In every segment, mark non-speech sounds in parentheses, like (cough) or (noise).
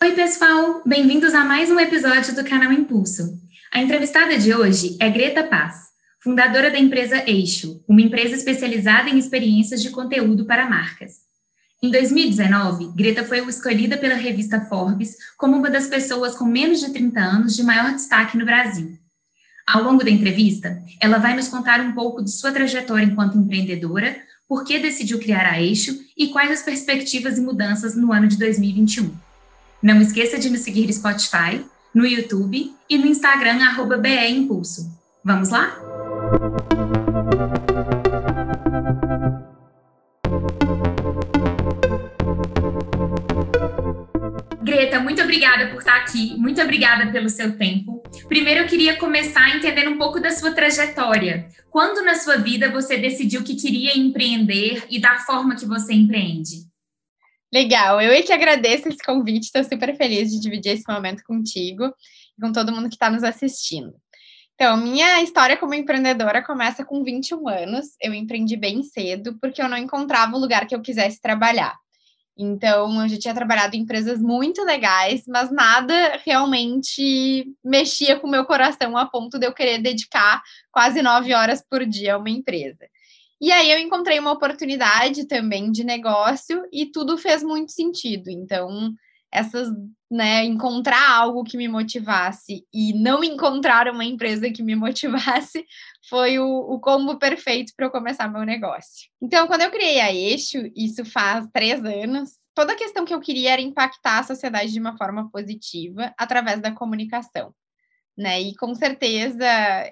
Oi, pessoal! Bem-vindos a mais um episódio do canal Impulso. A entrevistada de hoje é Greta Paz, fundadora da empresa Eixo, uma empresa especializada em experiências de conteúdo para marcas. Em 2019, Greta foi escolhida pela revista Forbes como uma das pessoas com menos de 30 anos de maior destaque no Brasil. Ao longo da entrevista, ela vai nos contar um pouco de sua trajetória enquanto empreendedora, por que decidiu criar a Eixo e quais as perspectivas e mudanças no ano de 2021. Não esqueça de nos seguir no Spotify, no YouTube e no Instagram, arroba BE Impulso. Vamos lá? Greta, muito obrigada por estar aqui, muito obrigada pelo seu tempo. Primeiro, eu queria começar entendendo um pouco da sua trajetória. Quando na sua vida você decidiu que queria empreender e da forma que você empreende? Legal, eu é que agradeço esse convite, estou super feliz de dividir esse momento contigo e com todo mundo que está nos assistindo. Então, minha história como empreendedora começa com 21 anos. Eu empreendi bem cedo porque eu não encontrava o lugar que eu quisesse trabalhar. Então, eu já tinha trabalhado em empresas muito legais, mas nada realmente mexia com o meu coração a ponto de eu querer dedicar quase nove horas por dia a uma empresa. E aí eu encontrei uma oportunidade também de negócio e tudo fez muito sentido. Então, essas, né, encontrar algo que me motivasse e não encontrar uma empresa que me motivasse foi o, o combo perfeito para eu começar meu negócio. Então, quando eu criei a Eixo, isso faz três anos, toda a questão que eu queria era impactar a sociedade de uma forma positiva através da comunicação né? E com certeza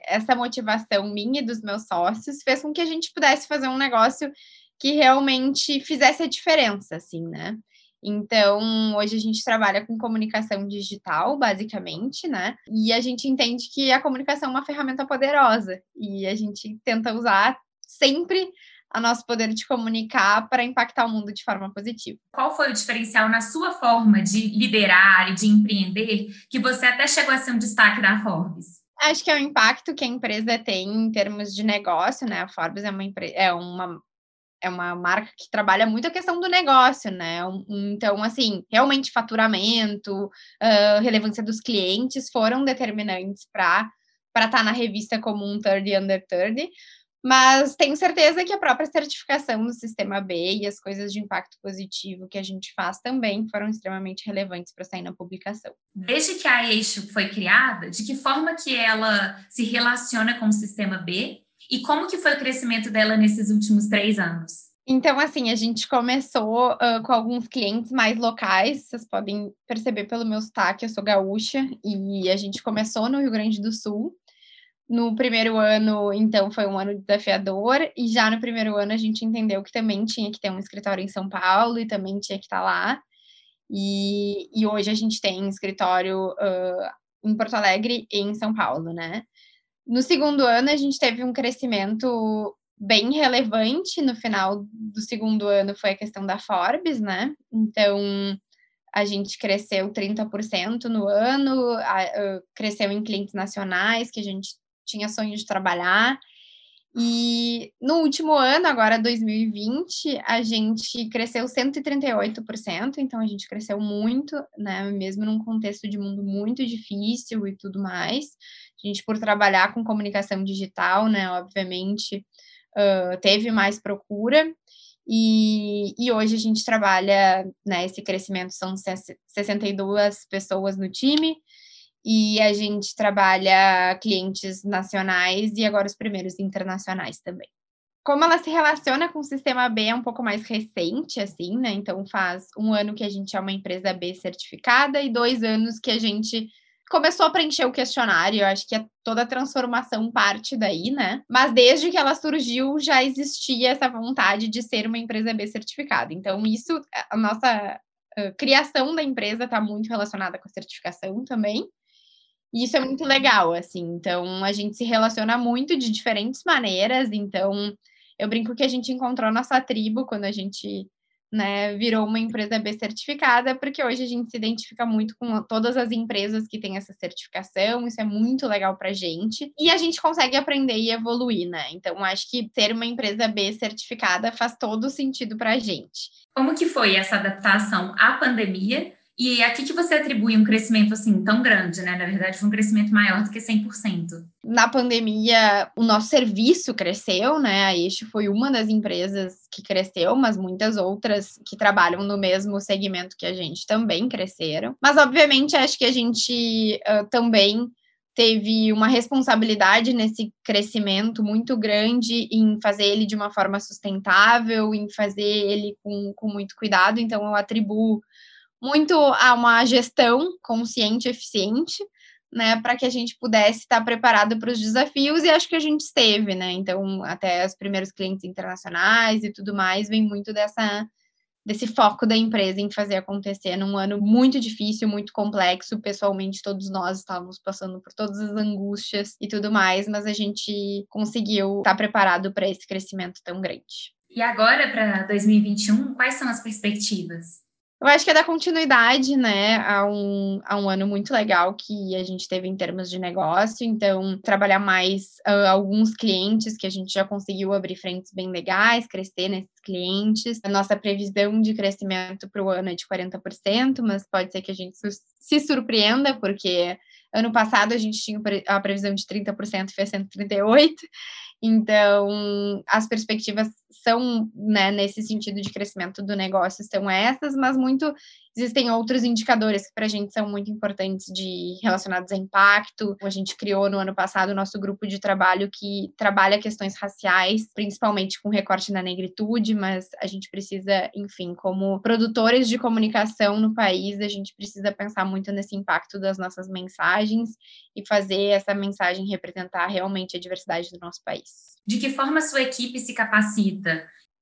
essa motivação minha e dos meus sócios fez com que a gente pudesse fazer um negócio que realmente fizesse a diferença, assim, né? Então, hoje a gente trabalha com comunicação digital, basicamente, né? E a gente entende que a comunicação é uma ferramenta poderosa e a gente tenta usar sempre a nosso poder de comunicar para impactar o mundo de forma positiva. Qual foi o diferencial na sua forma de liderar e de empreender que você até chegou a ser um destaque da Forbes? Acho que é o impacto que a empresa tem em termos de negócio, né? A Forbes é uma, é uma, é uma marca que trabalha muito a questão do negócio, né? Então, assim, realmente faturamento, uh, relevância dos clientes foram determinantes para estar tá na revista como um 30 under 30, mas tenho certeza que a própria certificação do sistema B e as coisas de impacto positivo que a gente faz também foram extremamente relevantes para sair na publicação. Desde que a Eixo foi criada, de que forma que ela se relaciona com o sistema B e como que foi o crescimento dela nesses últimos três anos? Então, assim, a gente começou uh, com alguns clientes mais locais, vocês podem perceber pelo meu sotaque, eu sou gaúcha, e a gente começou no Rio Grande do Sul, no primeiro ano, então, foi um ano desafiador, e já no primeiro ano a gente entendeu que também tinha que ter um escritório em São Paulo e também tinha que estar lá. E, e hoje a gente tem escritório uh, em Porto Alegre e em São Paulo, né? No segundo ano, a gente teve um crescimento bem relevante. No final do segundo ano foi a questão da Forbes, né? Então, a gente cresceu 30% no ano, cresceu em clientes nacionais, que a gente tinha sonho de trabalhar. E no último ano, agora 2020, a gente cresceu 138%, então a gente cresceu muito, né? Mesmo num contexto de mundo muito difícil e tudo mais. A gente, por trabalhar com comunicação digital, né? Obviamente, uh, teve mais procura. E, e hoje a gente trabalha, né? Esse crescimento são 62 pessoas no time, e a gente trabalha clientes nacionais e agora os primeiros internacionais também. Como ela se relaciona com o sistema B é um pouco mais recente, assim, né? Então faz um ano que a gente é uma empresa B certificada e dois anos que a gente começou a preencher o questionário. Eu acho que é toda a transformação parte daí, né? Mas desde que ela surgiu já existia essa vontade de ser uma empresa B certificada. Então isso, a nossa a criação da empresa está muito relacionada com a certificação também. E isso é muito legal, assim. Então, a gente se relaciona muito de diferentes maneiras. Então, eu brinco que a gente encontrou nossa tribo quando a gente né, virou uma empresa B certificada, porque hoje a gente se identifica muito com todas as empresas que têm essa certificação, isso é muito legal para a gente, e a gente consegue aprender e evoluir, né? Então, acho que ter uma empresa B certificada faz todo sentido para a gente. Como que foi essa adaptação à pandemia E aqui que você atribui um crescimento assim tão grande, né? Na verdade, foi um crescimento maior do que 100%. Na pandemia, o nosso serviço cresceu, né? A Eixo foi uma das empresas que cresceu, mas muitas outras que trabalham no mesmo segmento que a gente também cresceram. Mas, obviamente, acho que a gente uh, também teve uma responsabilidade nesse crescimento muito grande em fazer ele de uma forma sustentável, em fazer ele com, com muito cuidado. Então, eu atribuo muito a uma gestão consciente e eficiente, né, para que a gente pudesse estar preparado para os desafios, e acho que a gente esteve, né, então até os primeiros clientes internacionais e tudo mais, vem muito dessa, desse foco da empresa em fazer acontecer num ano muito difícil, muito complexo, pessoalmente todos nós estávamos passando por todas as angústias e tudo mais, mas a gente conseguiu estar preparado para esse crescimento tão grande. E agora, para 2021, quais são as perspectivas? Eu acho que é dar continuidade, né, a um, a um ano muito legal que a gente teve em termos de negócio. Então, trabalhar mais uh, alguns clientes que a gente já conseguiu abrir frentes bem legais, crescer nesses clientes. A nossa previsão de crescimento para o ano é de 40%, mas pode ser que a gente se surpreenda, porque ano passado a gente tinha a previsão de 30% e fez 138%. Então, as perspectivas são, né, nesse sentido de crescimento do negócio, são essas, mas muito existem outros indicadores que para a gente são muito importantes de relacionados a impacto. A gente criou no ano passado o nosso grupo de trabalho que trabalha questões raciais, principalmente com recorte na negritude, mas a gente precisa, enfim, como produtores de comunicação no país, a gente precisa pensar muito nesse impacto das nossas mensagens e fazer essa mensagem representar realmente a diversidade do nosso país. De que forma sua equipe se capacita?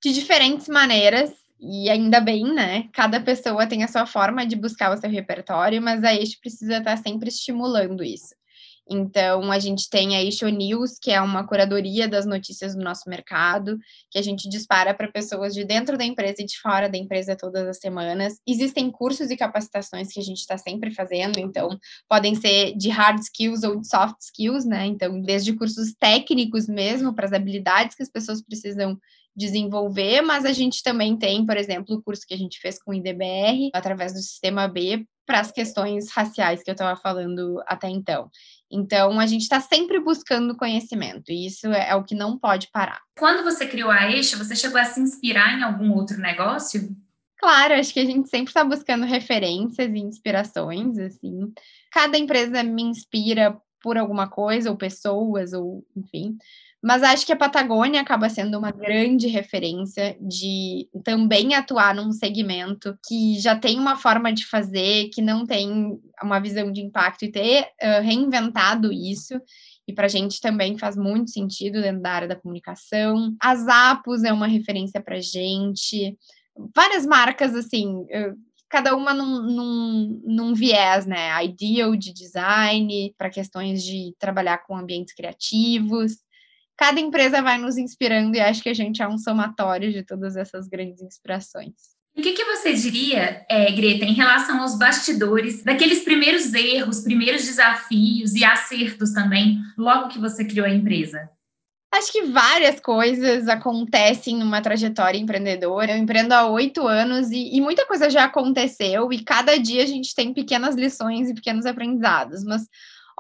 De diferentes maneiras e ainda bem, né? Cada pessoa tem a sua forma de buscar o seu repertório, mas a Eixo precisa estar sempre estimulando isso. Então, a gente tem a Eixo News, que é uma curadoria das notícias do nosso mercado, que a gente dispara para pessoas de dentro da empresa e de fora da empresa todas as semanas. Existem cursos e capacitações que a gente está sempre fazendo, então, podem ser de hard skills ou de soft skills, né? Então, desde cursos técnicos mesmo, para as habilidades que as pessoas precisam desenvolver, mas a gente também tem, por exemplo, o curso que a gente fez com o IDBR, através do Sistema B, para as questões raciais que eu estava falando até então. Então, a gente está sempre buscando conhecimento, e isso é, é, o que não pode parar. Quando você criou a Eixo, você chegou a se inspirar em algum outro negócio? Claro, acho que a gente sempre está buscando referências e inspirações, assim. Cada empresa me inspira por alguma coisa, ou pessoas, ou enfim. Mas acho que a Patagônia acaba sendo uma grande referência de também atuar num segmento que já tem uma forma de fazer, que não tem uma visão de impacto e ter uh, reinventado isso. E para a gente também faz muito sentido dentro da área da comunicação. A Zappos é uma referência para gente. Várias marcas, assim, cada uma num, num, num, viés, né? Ideal de design, para questões de trabalhar com ambientes criativos cada empresa vai nos inspirando e acho que a gente é um somatório de todas essas grandes inspirações. O que, que você diria, é, Greta, em relação aos bastidores, daqueles primeiros erros, primeiros desafios e acertos também, logo que você criou a empresa? Acho que várias coisas acontecem numa trajetória empreendedora. Eu empreendo há oito anos e, e, muita coisa já aconteceu, e cada dia a gente tem pequenas lições e pequenos aprendizados. Mas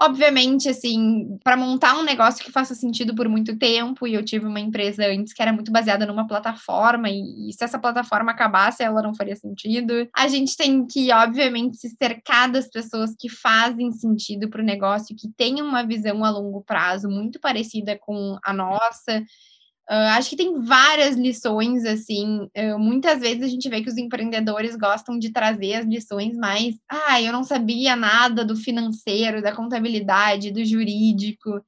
Obviamente, assim, para montar um negócio que faça sentido por muito tempo, e eu tive uma empresa antes que era muito baseada numa plataforma, e, e se essa plataforma acabasse, ela não faria sentido. A gente tem que, obviamente, se cercar das pessoas que fazem sentido para o negócio, que tenham uma visão a longo prazo muito parecida com a nossa. Uh, acho que tem várias lições, assim. Uh, muitas vezes a gente vê que os empreendedores gostam de trazer as lições mais. Ah, eu não sabia nada do financeiro, da contabilidade, do jurídico.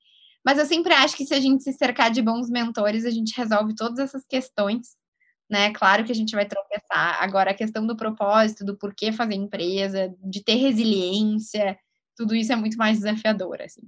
Mas eu sempre acho que se a gente se cercar de bons mentores, a gente resolve todas essas questões. Né? Claro que a gente vai tropeçar. Agora, a questão do propósito, do porquê fazer empresa, de ter resiliência, tudo isso é muito mais desafiador, assim.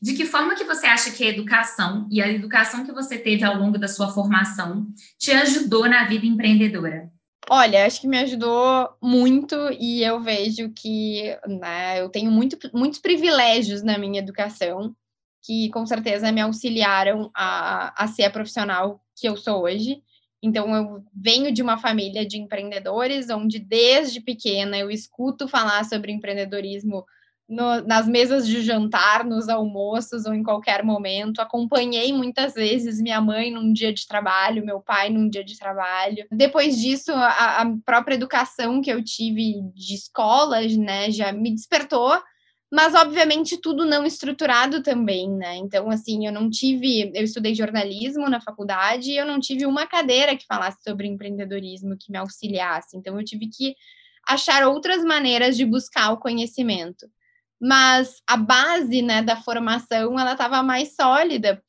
De que forma que você acha que a educação e a educação que você teve ao longo da sua formação te ajudou na vida empreendedora? Olha, acho que me ajudou muito e eu vejo que né, eu tenho muito, muitos privilégios na minha educação que com certeza me auxiliaram a, a ser a profissional que eu sou hoje. Então, eu venho de uma família de empreendedores, onde desde pequena eu escuto falar sobre empreendedorismo no, nas mesas de jantar, nos almoços ou em qualquer momento. Acompanhei muitas vezes minha mãe num dia de trabalho, meu pai num dia de trabalho. Depois disso, a, a própria educação que eu tive de escolas, né, já me despertou mas obviamente tudo não estruturado também, né? Então, assim, eu não tive, eu estudei jornalismo na faculdade e eu não tive uma cadeira que falasse sobre empreendedorismo que me auxiliasse. Então, eu tive que achar outras maneiras de buscar o conhecimento. Mas a base, né, da formação, ela estava mais sólida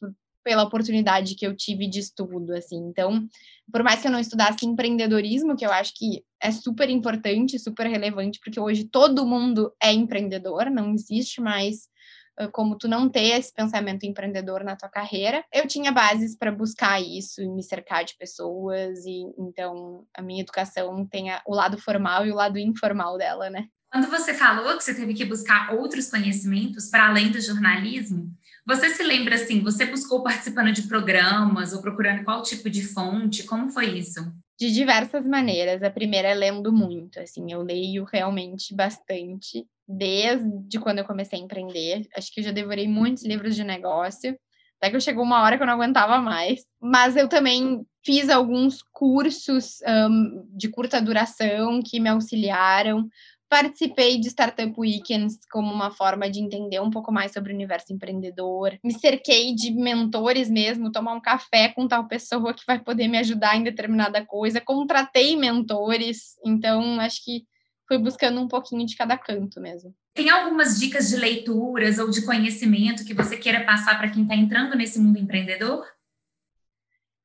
pela oportunidade que eu tive de estudo, assim. Então, por mais que eu não estudasse empreendedorismo, que eu acho que é super importante, super relevante, porque hoje todo mundo é empreendedor, não existe mais como tu não ter esse pensamento empreendedor na tua carreira. Eu tinha bases para buscar isso e me cercar de pessoas e então a minha educação tem a, o lado formal e o lado informal dela, né? Quando você falou que você teve que buscar outros conhecimentos para além do jornalismo, você se lembra assim, você buscou participando de programas ou procurando qual tipo de fonte? Como foi isso? De diversas maneiras. A primeira é lendo muito, assim, eu leio realmente bastante desde quando eu comecei a empreender. Acho que eu já devorei muitos livros de negócio. Até que chegou uma hora que eu não aguentava mais. Mas eu também fiz alguns cursos um, de curta duração que me auxiliaram. Participei de Startup Weekends como uma forma de entender um pouco mais sobre o universo empreendedor. Me cerquei de mentores mesmo, tomar um café com tal pessoa que vai poder me ajudar em determinada coisa. Contratei mentores, então acho que fui buscando um pouquinho de cada canto mesmo. Tem algumas dicas de leituras ou de conhecimento que você queira passar para quem está entrando nesse mundo empreendedor?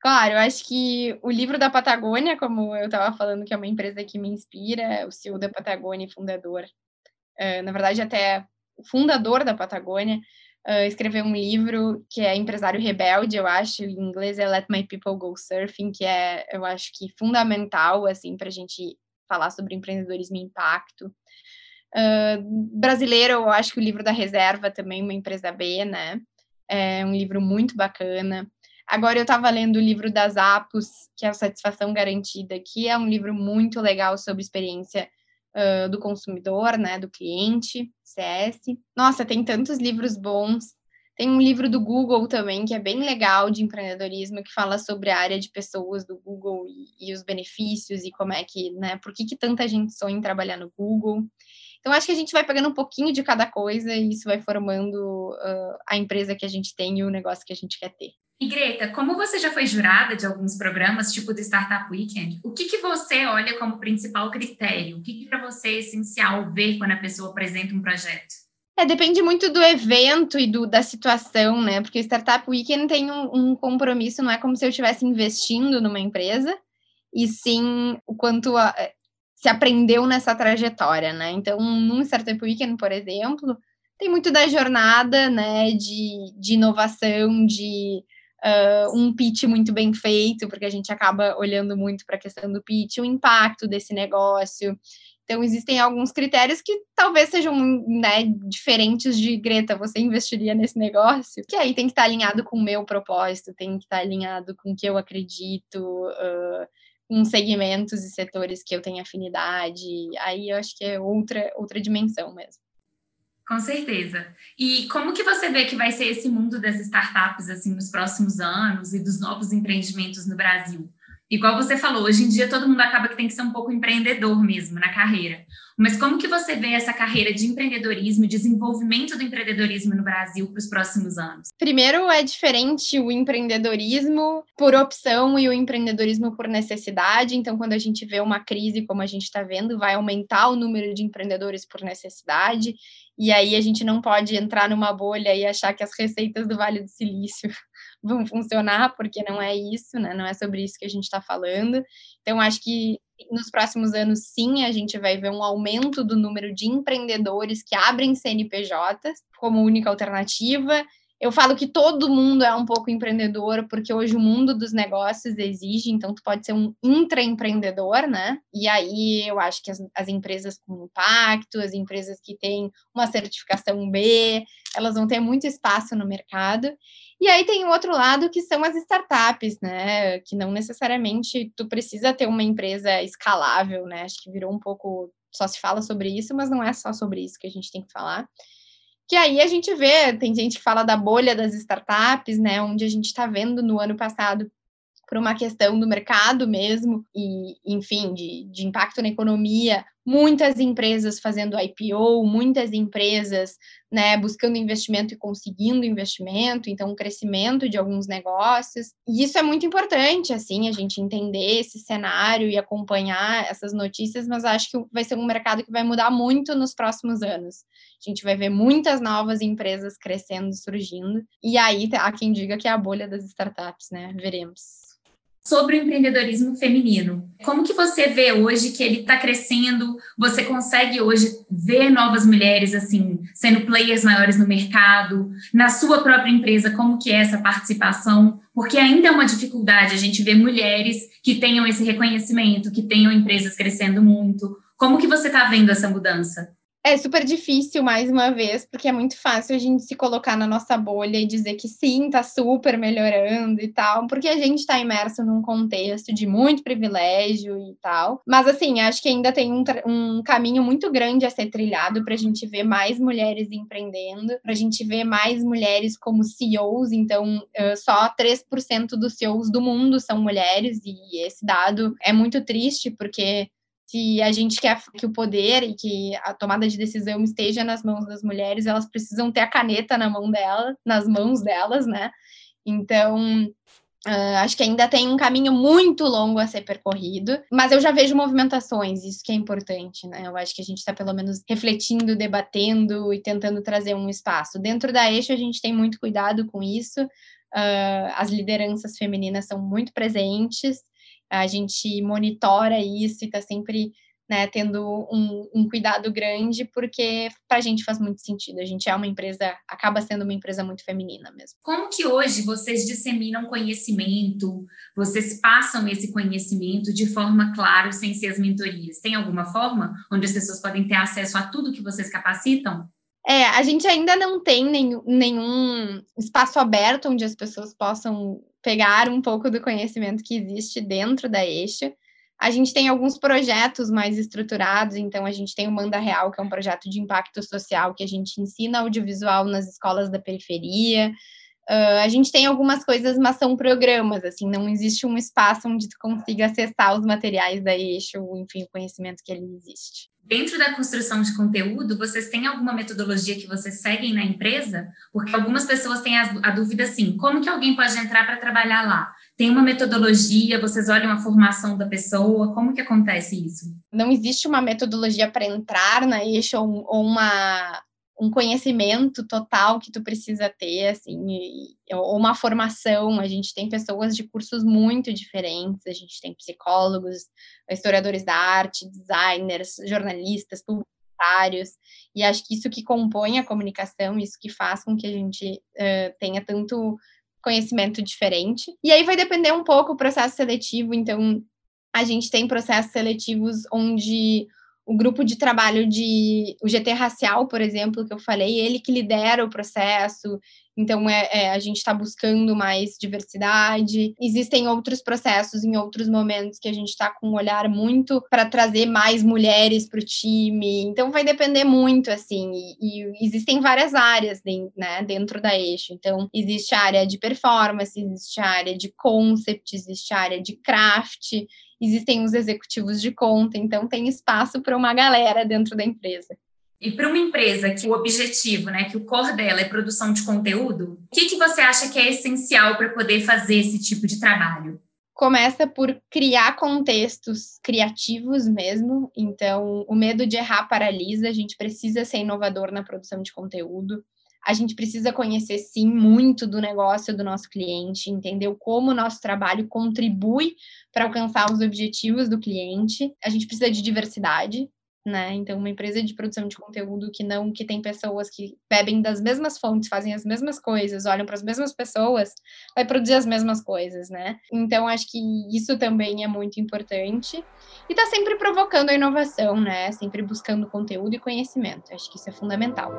Claro, eu acho que o livro da Patagônia, como eu estava falando, que é uma empresa que me inspira, o CEO da Patagônia, fundador, uh, na verdade, até o fundador da Patagônia, uh, escreveu um livro que é Empresário Rebelde, eu acho, em inglês é Let My People Go Surfing, que é, eu acho que fundamental, assim, para a gente falar sobre empreendedorismo e impacto. Uh, brasileiro, eu acho que o livro da Reserva também, uma empresa B, né? É um livro muito bacana. Agora eu estava lendo o livro das Apos, que é a Satisfação Garantida, que é um livro muito legal sobre experiência uh, do consumidor, né, do cliente, CS. Nossa, tem tantos livros bons. Tem um livro do Google também, que é bem legal, de empreendedorismo, que fala sobre a área de pessoas do Google e, e os benefícios e como é que, né, por que, que tanta gente sonha em trabalhar no Google. Então, acho que a gente vai pegando um pouquinho de cada coisa e isso vai formando uh, a empresa que a gente tem e o negócio que a gente quer ter. E Greta, como você já foi jurada de alguns programas, tipo do Startup Weekend, o que, que você olha como principal critério? O que, que para você é essencial ver quando a pessoa apresenta um projeto? É, depende muito do evento e do, da situação, né? Porque o Startup Weekend tem um, um compromisso, não é como se eu estivesse investindo numa empresa, e sim o quanto a, é, se aprendeu nessa trajetória, né? Então, num Startup Weekend, por exemplo, tem muito da jornada, né, de, de inovação, de uh, um pitch muito bem feito, porque a gente acaba olhando muito para a questão do pitch, o impacto desse negócio. Então, existem alguns critérios que talvez sejam né, diferentes de Greta, você investiria nesse negócio, que aí tem que estar alinhado com o meu propósito, tem que estar alinhado com o que eu acredito, uh, com segmentos e setores que eu tenho afinidade. Aí eu acho que é outra, outra dimensão mesmo. Com certeza. E como que você vê que vai ser esse mundo das startups assim nos próximos anos e dos novos empreendimentos no Brasil? Igual você falou, hoje em dia todo mundo acaba que tem que ser um pouco empreendedor mesmo na carreira. Mas como que você vê essa carreira de empreendedorismo desenvolvimento do empreendedorismo no Brasil para os próximos anos? Primeiro, é diferente o empreendedorismo por opção e o empreendedorismo por necessidade. Então, quando a gente vê uma crise como a gente está vendo, vai aumentar o número de empreendedores por necessidade. E aí a gente não pode entrar numa bolha e achar que as receitas do Vale do Silício (laughs) vão funcionar, porque não é isso, né? Não é sobre isso que a gente está falando. Então, acho que nos próximos anos, sim, a gente vai ver um aumento do número de empreendedores que abrem CNPJs como única alternativa Eu falo que todo mundo é um pouco empreendedor, porque hoje o mundo dos negócios exige, então tu pode ser um intraempreendedor, né? E aí eu acho que as, as empresas com impacto, as empresas que têm uma certificação B, elas vão ter muito espaço no mercado. E aí tem o outro lado que são as startups, né? Que não necessariamente tu precisa ter uma empresa escalável, né? Acho que virou um pouco só se fala sobre isso, mas não é só sobre isso que a gente tem que falar. Que aí a gente vê, tem gente que fala da bolha das startups, né? Onde a gente está vendo no ano passado por uma questão do mercado mesmo e, enfim, de, de impacto na economia, muitas empresas fazendo IPO, muitas empresas né, buscando investimento e conseguindo investimento, então um crescimento de alguns negócios. E isso é muito importante, assim, a gente entender esse cenário e acompanhar essas notícias, mas acho que vai ser um mercado que vai mudar muito nos próximos anos. A gente vai ver muitas novas empresas crescendo, surgindo, e aí há quem diga que é a bolha das startups, né? Veremos sobre o empreendedorismo feminino. Como que você vê hoje que ele está crescendo? Você consegue hoje ver novas mulheres assim sendo players maiores no mercado? Na sua própria empresa, como que é essa participação? Porque ainda é uma dificuldade a gente ver mulheres que tenham esse reconhecimento, que tenham empresas crescendo muito. Como que você está vendo essa mudança? É super difícil, mais uma vez, porque é muito fácil a gente se colocar na nossa bolha e dizer que sim, tá super melhorando e tal, porque a gente está imerso num contexto de muito privilégio e tal. Mas, assim, acho que ainda tem um, um caminho muito grande a ser trilhado para a gente ver mais mulheres empreendendo, para a gente ver mais mulheres como CEOs. Então, só 3% dos CEOs do mundo são mulheres, e esse dado é muito triste, porque se a gente quer que o poder e que a tomada de decisão esteja nas mãos das mulheres, elas precisam ter a caneta na mão dela, nas mãos delas, né? Então, uh, acho que ainda tem um caminho muito longo a ser percorrido, mas eu já vejo movimentações, isso que é importante, né? Eu acho que a gente está pelo menos refletindo, debatendo e tentando trazer um espaço. Dentro da Eixo, a gente tem muito cuidado com isso. Uh, as lideranças femininas são muito presentes, a gente monitora isso e está sempre né, tendo um, um, cuidado grande, porque para a gente faz muito sentido. A gente é uma empresa, acaba sendo uma empresa muito feminina mesmo. Como que hoje vocês disseminam conhecimento, vocês passam esse conhecimento de forma clara, sem ser as mentorias? Tem alguma forma onde as pessoas podem ter acesso a tudo que vocês capacitam? É, a gente ainda não tem nenhum, nenhum espaço aberto onde as pessoas possam pegar um pouco do conhecimento que existe dentro da Eixo. A gente tem alguns projetos mais estruturados, então a gente tem o Manda Real, que é um projeto de impacto social que a gente ensina audiovisual nas escolas da periferia. Uh, a gente tem algumas coisas, mas são programas, assim, não existe um espaço onde tu consiga acessar os materiais da Eixo, enfim, o conhecimento que ele existe. Dentro da construção de conteúdo, vocês têm alguma metodologia que vocês seguem na empresa? Porque algumas pessoas têm a, dúvida assim, como que alguém pode entrar para trabalhar lá? Tem uma metodologia, vocês olham a formação da pessoa, como que acontece isso? Não existe uma metodologia para entrar na Eixo ou uma um conhecimento total que tu precisa ter, assim, ou uma formação. A gente tem pessoas de cursos muito diferentes, a gente tem psicólogos, historiadores da arte, designers, jornalistas, publicitários, e acho que isso que compõe a comunicação, isso que faz com que a gente uh, tenha tanto conhecimento diferente. E aí vai depender um pouco o processo seletivo, então a gente tem processos seletivos onde o grupo de trabalho de o GT racial, por exemplo, que eu falei, ele que lidera o processo. Então, é, é a gente está buscando mais diversidade. Existem outros processos em outros momentos que a gente está com um olhar muito para trazer mais mulheres para o time. Então, vai depender muito, assim. E, e existem várias áreas né, dentro da eixo. Então, existe a área de performance, existe a área de concept, existe a área de craft existem os executivos de conta, então tem espaço para uma galera dentro da empresa. E para uma empresa que o objetivo, né, que o core dela é produção de conteúdo, o que, que você acha que é essencial para poder fazer esse tipo de trabalho? Começa por criar contextos criativos mesmo. Então, o medo de errar paralisa. A gente precisa ser inovador na produção de conteúdo. A gente precisa conhecer, sim, muito do negócio do nosso cliente, entender como o nosso trabalho contribui para alcançar os objetivos do cliente. A gente precisa de diversidade, né? Então, uma empresa de produção de conteúdo que não, que tem pessoas que bebem das mesmas fontes, fazem as mesmas coisas, olham para as mesmas pessoas, vai produzir as mesmas coisas, né? Então, acho que isso também é muito importante. E tá sempre provocando a inovação, né? Sempre buscando conteúdo e conhecimento. Acho que isso é fundamental.